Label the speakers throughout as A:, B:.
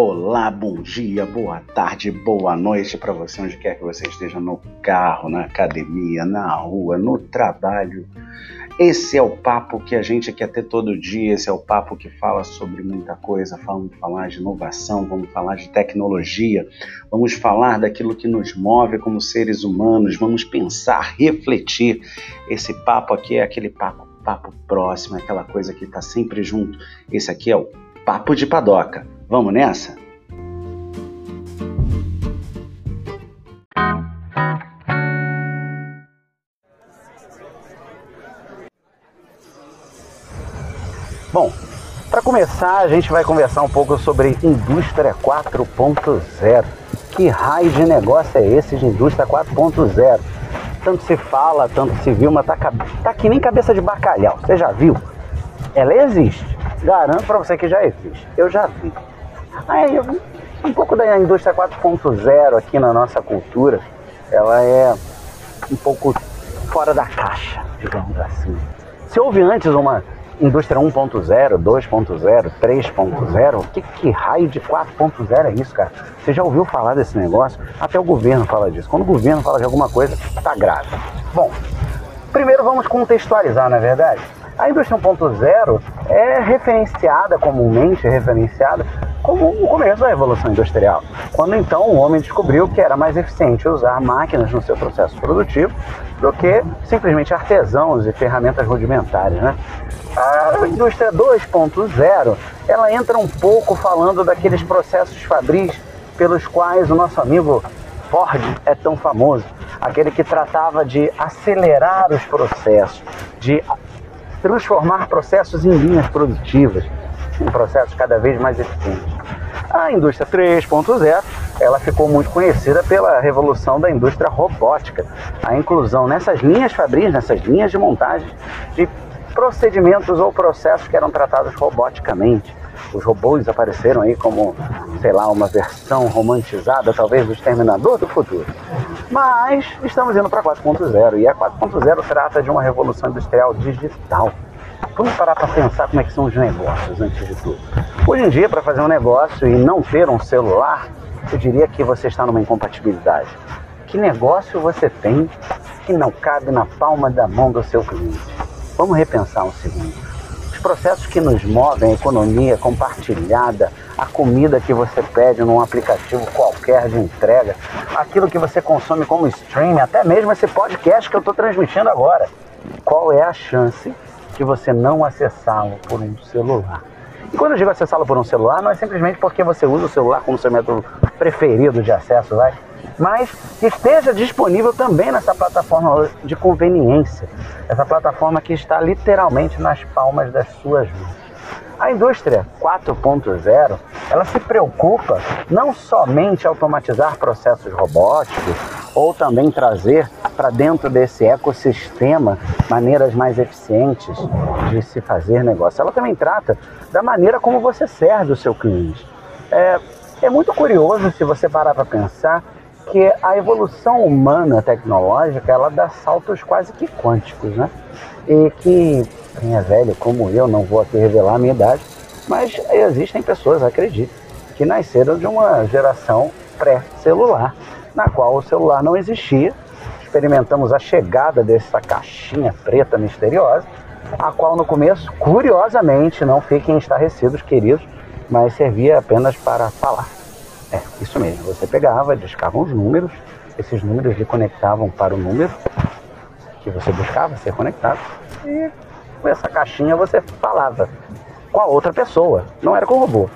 A: Olá, bom dia, boa tarde, boa noite para você, onde quer que você esteja, no carro, na academia, na rua, no trabalho. Esse é o papo que a gente quer ter todo dia, esse é o papo que fala sobre muita coisa. Vamos falar de inovação, vamos falar de tecnologia, vamos falar daquilo que nos move como seres humanos, vamos pensar, refletir. Esse papo aqui é aquele papo, papo próximo, aquela coisa que está sempre junto. Esse aqui é o Papo de Padoca. Vamos nessa? Bom, para começar, a gente vai conversar um pouco sobre indústria 4.0. Que raio de negócio é esse de indústria 4.0? Tanto se fala, tanto se viu, mas tá, tá que nem cabeça de bacalhau. Você já viu? Ela existe. Garanto para você que já existe. Eu já vi. Aí, um pouco da indústria 4.0 aqui na nossa cultura, ela é um pouco fora da caixa, digamos assim. Se houve antes uma indústria 1.0, 2.0, 3.0, que, que raio de 4.0 é isso, cara? Você já ouviu falar desse negócio? Até o governo fala disso. Quando o governo fala de alguma coisa, tá grave. Bom, primeiro vamos contextualizar, na é verdade. A indústria 1.0 é referenciada, comumente referenciada, como o começo da Revolução Industrial, quando então o homem descobriu que era mais eficiente usar máquinas no seu processo produtivo do que simplesmente artesãos e ferramentas rudimentares. Né? A indústria 2.0 ela entra um pouco falando daqueles processos fabris pelos quais o nosso amigo Ford é tão famoso, aquele que tratava de acelerar os processos, de transformar processos em linhas produtivas, em processos cada vez mais eficientes. A indústria 3.0, ela ficou muito conhecida pela revolução da indústria robótica, a inclusão nessas linhas fabris, nessas linhas de montagem de procedimentos ou processos que eram tratados roboticamente. Os robôs apareceram aí como, sei lá, uma versão romantizada, talvez, do Exterminador do Futuro. Mas estamos indo para 4.0 e a 4.0 trata de uma revolução industrial digital. Vamos parar para pensar como é que são os negócios antes de tudo. Hoje em dia, para fazer um negócio e não ter um celular, eu diria que você está numa incompatibilidade. Que negócio você tem que não cabe na palma da mão do seu cliente? Vamos repensar um segundo os processos que nos movem, a economia compartilhada, a comida que você pede num aplicativo qualquer de entrega, aquilo que você consome como streaming, até mesmo esse podcast que eu estou transmitindo agora. Qual é a chance de você não acessá-lo por um celular? E quando eu digo acessá-lo por um celular, não é simplesmente porque você usa o celular como seu método preferido de acesso, vai? mas que esteja disponível também nessa plataforma de conveniência, essa plataforma que está literalmente nas palmas das suas mãos. A indústria 4.0, ela se preocupa não somente automatizar processos robóticos ou também trazer para dentro desse ecossistema maneiras mais eficientes de se fazer negócio. Ela também trata da maneira como você serve o seu cliente. É, é muito curioso se você parar para pensar que a evolução humana tecnológica ela dá saltos quase que quânticos, né? E que quem é velho como eu, não vou aqui revelar a minha idade, mas existem pessoas, acredito, que nasceram de uma geração pré-celular, na qual o celular não existia. Experimentamos a chegada dessa caixinha preta misteriosa, a qual no começo, curiosamente, não fiquem estarrecidos, queridos, mas servia apenas para falar é, isso mesmo. Você pegava, discava os números, esses números lhe conectavam para o número que você buscava ser conectado e com essa caixinha você falava com a outra pessoa, não era com o robô.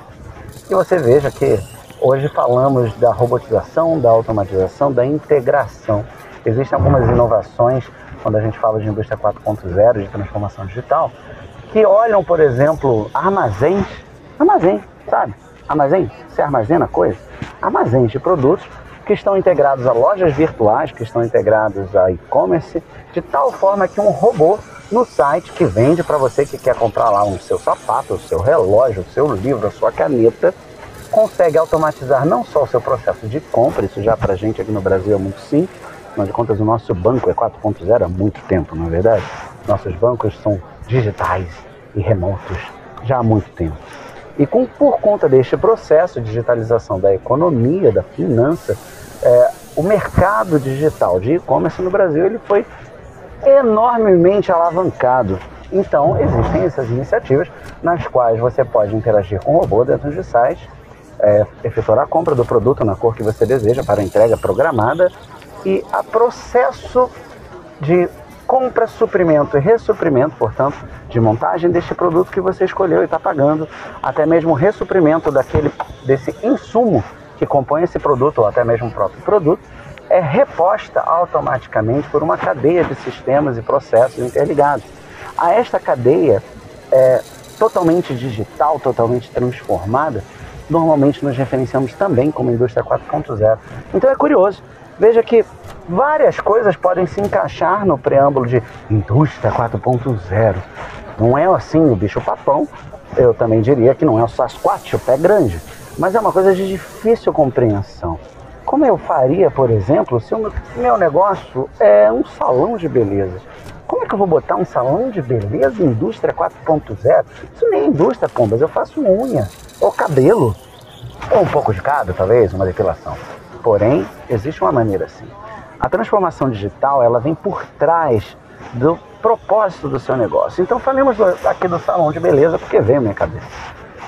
A: E você veja que hoje falamos da robotização, da automatização, da integração. Existem algumas inovações quando a gente fala de indústria 4.0, de transformação digital, que olham, por exemplo, armazéns, armazém, sabe? Armazém, você armazena coisa? Armazéns de produtos que estão integrados a lojas virtuais, que estão integrados a e-commerce, de tal forma que um robô no site que vende para você que quer comprar lá o seu sapato, o seu relógio, o seu livro, a sua caneta, consegue automatizar não só o seu processo de compra, isso já para a gente aqui no Brasil é muito simples, afinal de contas o nosso banco é 4.0 há muito tempo, não é verdade? Nossos bancos são digitais e remotos já há muito tempo E com, por conta deste processo de digitalização da economia, da finança, é, o mercado digital de e-commerce no Brasil ele foi enormemente alavancado. Então, existem essas iniciativas nas quais você pode interagir com o robô dentro de site, é, efetuar a compra do produto na cor que você deseja para entrega programada e a processo de compra, suprimento e ressuprimento, portanto, de montagem deste produto que você escolheu e está pagando, até mesmo ressuprimento daquele, desse insumo que compõe esse produto ou até mesmo o próprio produto, é reposta automaticamente por uma cadeia de sistemas e processos interligados. A esta cadeia é, totalmente digital, totalmente transformada, normalmente nos referenciamos também como indústria 4.0. Então é curioso, veja que várias coisas podem se encaixar no preâmbulo de indústria 4.0. Não é assim o bicho papão, eu também diria que não é o Sasquatch, o pé grande, mas é uma coisa de difícil compreensão. Como eu faria, por exemplo, se o meu negócio é um salão de beleza? Como é que eu vou botar um salão de beleza indústria 4.0? Isso nem é indústria, pombas. Eu faço unha, ou cabelo, ou um pouco de cada, talvez, uma depilação. Porém, existe uma maneira assim. A transformação digital, ela vem por trás do propósito do seu negócio. Então, falemos aqui do salão de beleza, porque veio à minha cabeça.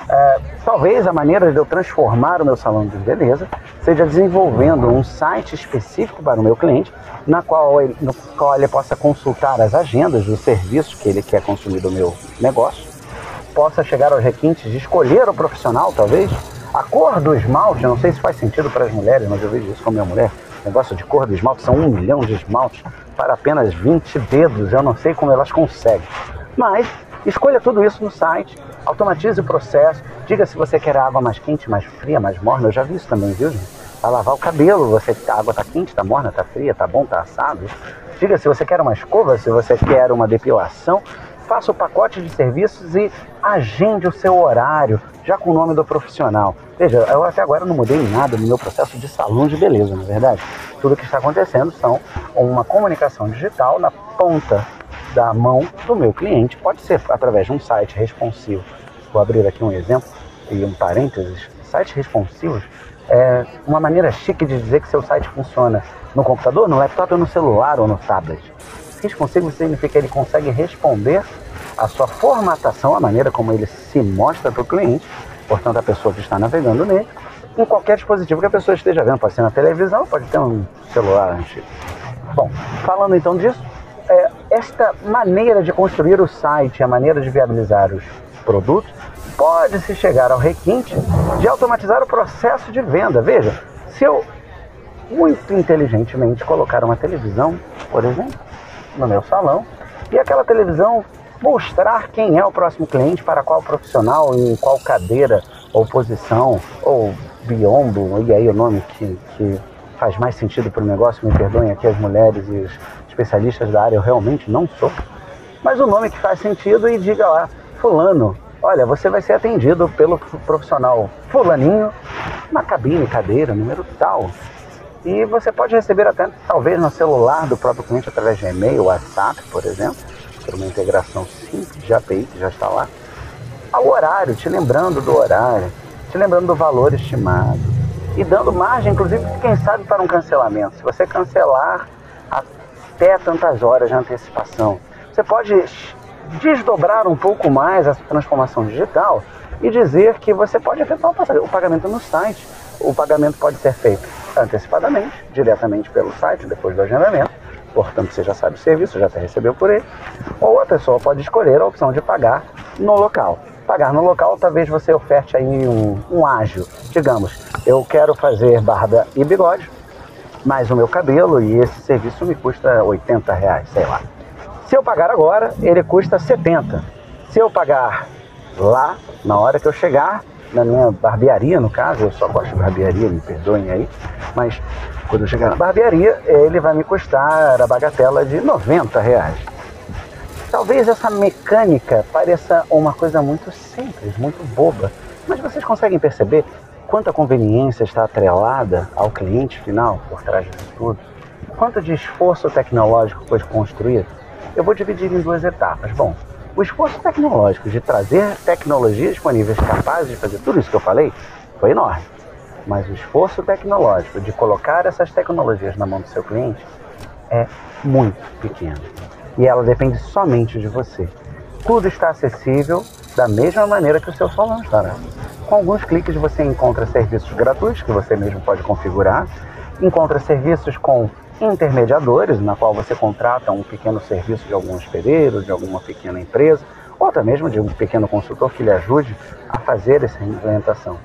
A: É, talvez a maneira de eu transformar o meu salão de beleza seja desenvolvendo um site específico para o meu cliente, na qual ele, no qual ele possa consultar as agendas dos serviços que ele quer consumir do meu negócio, possa chegar aos requintes de escolher o profissional, talvez, a cor do esmalte, não sei se faz sentido para as mulheres, mas eu vejo isso com a minha mulher, negócio de cor do esmalte, são um milhão de esmaltes para apenas 20 dedos, eu não sei como elas conseguem. Mas escolha tudo isso no site, Automatize o processo. Diga se você quer água mais quente, mais fria, mais morna. Eu já vi isso também, viu, gente? Para lavar o cabelo, você, a água está quente, está morna, está fria, está bom, está assado. Diga se você quer uma escova, se você quer uma depilação. Faça o pacote de serviços e agende o seu horário, já com o nome do profissional. Veja, eu até agora não mudei nada no meu processo de salão de beleza, na é verdade. Tudo que está acontecendo são uma comunicação digital na ponta da mão do meu cliente. Pode ser através de um site responsivo. Vou abrir aqui um exemplo e um parênteses. Sites responsivos é uma maneira chique de dizer que seu site funciona no computador, no laptop ou no celular ou no tablet. Responsivo significa que ele consegue responder a sua formatação, a maneira como ele se mostra para o cliente, portanto a pessoa que está navegando nele, em qualquer dispositivo que a pessoa esteja vendo, pode ser na televisão, pode ter um celular antigo. Bom, falando então disso, é, esta maneira de construir o site, a maneira de viabilizar os produtos, pode-se chegar ao requinte de automatizar o processo de venda. Veja, se eu muito inteligentemente colocar uma televisão, por exemplo, no meu salão, e aquela televisão mostrar quem é o próximo cliente, para qual profissional, em qual cadeira ou posição, ou biombo, e aí o nome que, que faz mais sentido para o negócio, me perdoem aqui as mulheres e os especialistas da área, eu realmente não sou. Mas o nome que faz sentido e diga lá, fulano, olha, você vai ser atendido pelo profissional fulaninho na cabine, cadeira, número tal. E você pode receber até, talvez, no celular do próprio cliente através de e-mail, WhatsApp, por exemplo, uma integração simples de API que já está lá, ao horário, te lembrando do horário, te lembrando do valor estimado e dando margem, inclusive, quem sabe, para um cancelamento. Se você cancelar até tantas horas de antecipação. Você pode desdobrar um pouco mais essa transformação digital e dizer que você pode efetuar o pagamento no site. O pagamento pode ser feito antecipadamente, diretamente pelo site, depois do agendamento. Portanto, você já sabe o serviço, já até recebeu por ele. Ou a pessoa pode escolher a opção de pagar no local. Pagar no local, talvez você oferte aí um, um ágil. Digamos, eu quero fazer barba e bigode, mais o meu cabelo e esse serviço me custa 80 reais, sei lá. Se eu pagar agora, ele custa 70. Se eu pagar lá, na hora que eu chegar, na minha barbearia, no caso, eu só gosto de barbearia, me perdoem aí, mas quando eu chegar na barbearia, ele vai me custar a bagatela de 90 reais. Talvez essa mecânica pareça uma coisa muito simples, muito boba, mas vocês conseguem perceber quanta conveniência está atrelada ao cliente final por trás disso tudo, quanto de esforço tecnológico foi construído, eu vou dividir em duas etapas. Bom, O esforço tecnológico de trazer tecnologias disponíveis capazes de fazer tudo isso que eu falei foi enorme. Mas o esforço tecnológico de colocar essas tecnologias na mão do seu cliente é muito pequeno. E ela depende somente de você. Tudo está acessível da mesma maneira que o seu salão estará. Com alguns cliques você encontra serviços gratuitos que você mesmo pode configurar, encontra serviços com intermediadores, na qual você contrata um pequeno serviço de algum hospedeiro, de alguma pequena empresa, ou até mesmo de um pequeno consultor que lhe ajude a fazer essa implementação.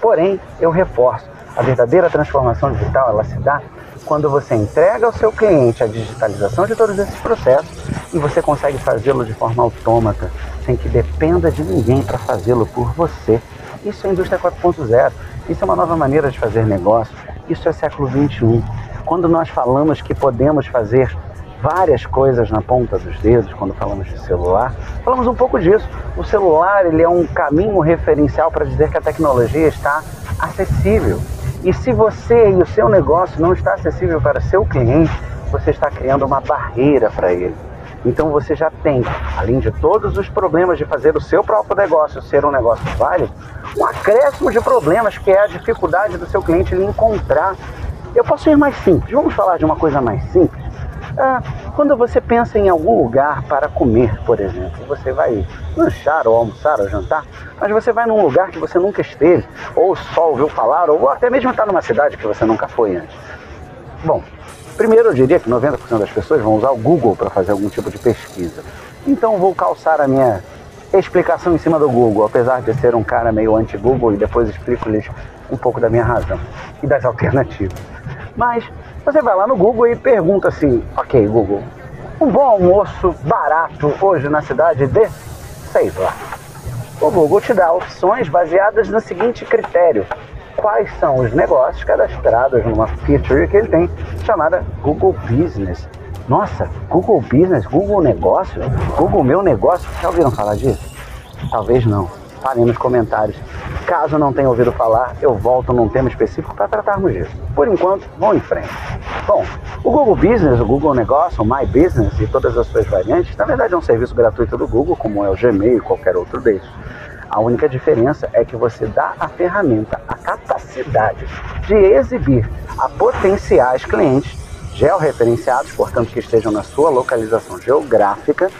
A: Porém, eu reforço, a verdadeira transformação digital ela se dá quando você entrega ao seu cliente a digitalização de todos esses processos e você consegue fazê-lo de forma autômata, sem que dependa de ninguém para fazê-lo por você. Isso é indústria 4.0. Isso é uma nova maneira de fazer negócio. Isso é século 21. Quando nós falamos que podemos fazer várias coisas na ponta dos dedos quando falamos de celular, falamos um pouco disso. O celular ele é um caminho referencial para dizer que a tecnologia está acessível. E se você e o seu negócio não está acessível para seu cliente, você está criando uma barreira para ele. Então você já tem, além de todos os problemas de fazer o seu próprio negócio ser um negócio válido, um acréscimo de problemas que é a dificuldade do seu cliente encontrar. Eu posso ir mais simples. Vamos falar de uma coisa mais simples. Ah, quando você pensa em algum lugar para comer, por exemplo, você vai lanchar ou almoçar ou jantar, mas você vai num lugar que você nunca esteve, ou só ouviu falar, ou até mesmo está numa cidade que você nunca foi antes. Bom, primeiro eu diria que 90% das pessoas vão usar o Google para fazer algum tipo de pesquisa. Então vou calçar a minha explicação em cima do Google, apesar de ser um cara meio anti-Google e depois explico-lhes um pouco da minha razão e das alternativas. Mas você vai lá no Google e pergunta assim: Ok, Google, um bom almoço barato hoje na cidade de, sei lá. O Google te dá opções baseadas no seguinte critério: quais são os negócios cadastrados numa feature que ele tem chamada Google Business. Nossa, Google Business, Google Negócio, Google Meu Negócio. Já ouviram falar disso? Talvez não. Falem nos comentários. Caso não tenha ouvido falar, eu volto num tema específico para tratarmos disso. Por enquanto, vamos em frente. Bom, o Google Business, o Google Negócio, o My Business e todas as suas variantes, na verdade é um serviço gratuito do Google, como é o Gmail e qualquer outro desses. A única diferença é que você dá a ferramenta, a capacidade de exibir a potenciais clientes georreferenciados, portanto que estejam na sua localização geográfica,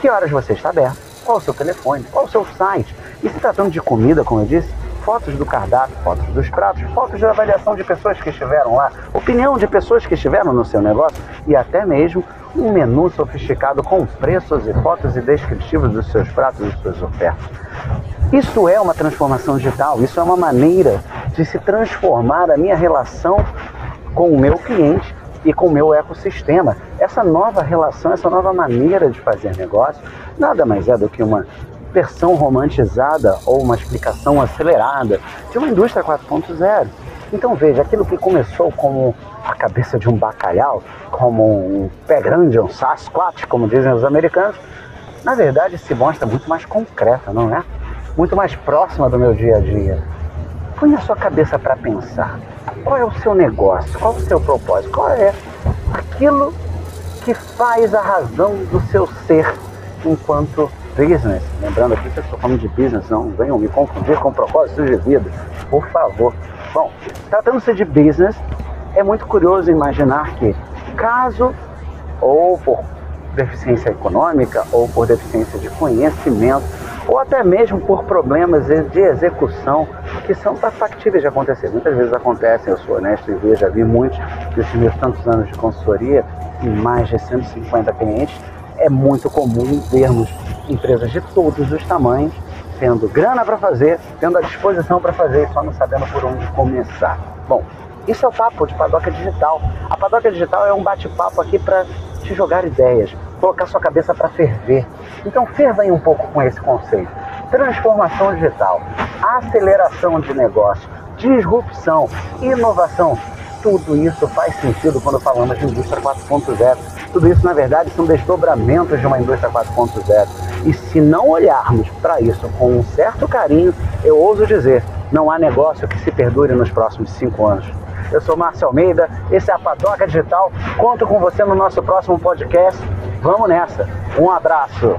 A: que horas você está aberto, qual o seu telefone, qual o seu site. E se tratando de comida, como eu disse, fotos do cardápio, fotos dos pratos, fotos de avaliação de pessoas que estiveram lá, opinião de pessoas que estiveram no seu negócio e até mesmo um menu sofisticado com preços e fotos e descritivos dos seus pratos e suas ofertas. Isso é uma transformação digital, isso é uma maneira de se transformar a minha relação com o meu cliente e com o meu ecossistema. Essa nova relação, essa nova maneira de fazer negócio, nada mais é do que uma versão romantizada ou uma explicação acelerada de uma indústria 4.0. Então veja, aquilo que começou como a cabeça de um bacalhau, como um pé grande, um Sasquatch, como dizem os americanos, na verdade se mostra muito mais concreta, não é? Muito mais próxima do meu dia a dia. Põe a sua cabeça para pensar. Qual é o seu negócio? Qual é o seu propósito? Qual é aquilo que faz a razão do seu ser enquanto business? Lembrando aqui que eu estou falando de business, não venham me confundir com propósitos de vida, por favor. Bom, tratando-se de business, é muito curioso imaginar que, caso ou por deficiência econômica ou por deficiência de conhecimento, ou até mesmo por problemas de execução que são factíveis de acontecer. Muitas vezes acontecem, eu sou honesto e vejo, já vi muitos nesses meus tantos anos de consultoria e mais de 150 clientes, é muito comum vermos empresas de todos os tamanhos tendo grana para fazer, tendo a disposição para fazer e só não sabendo por onde começar. Bom, isso é o papo de Padoca Digital. A Padoca Digital é um bate-papo aqui para te jogar ideias, colocar sua cabeça para ferver. Então ferva aí um pouco com esse conceito. Transformação digital, aceleração de negócio, disrupção, inovação. Tudo isso faz sentido quando falamos de indústria 4.0. Tudo isso, na verdade, são desdobramentos de uma indústria 4.0. E se não olharmos para isso com um certo carinho, eu ouso dizer, não há negócio que se perdure nos próximos cinco anos. Eu sou Márcio Almeida, esse é a Padoca Digital. Conto com você no nosso próximo podcast. Vamos nessa. Um abraço.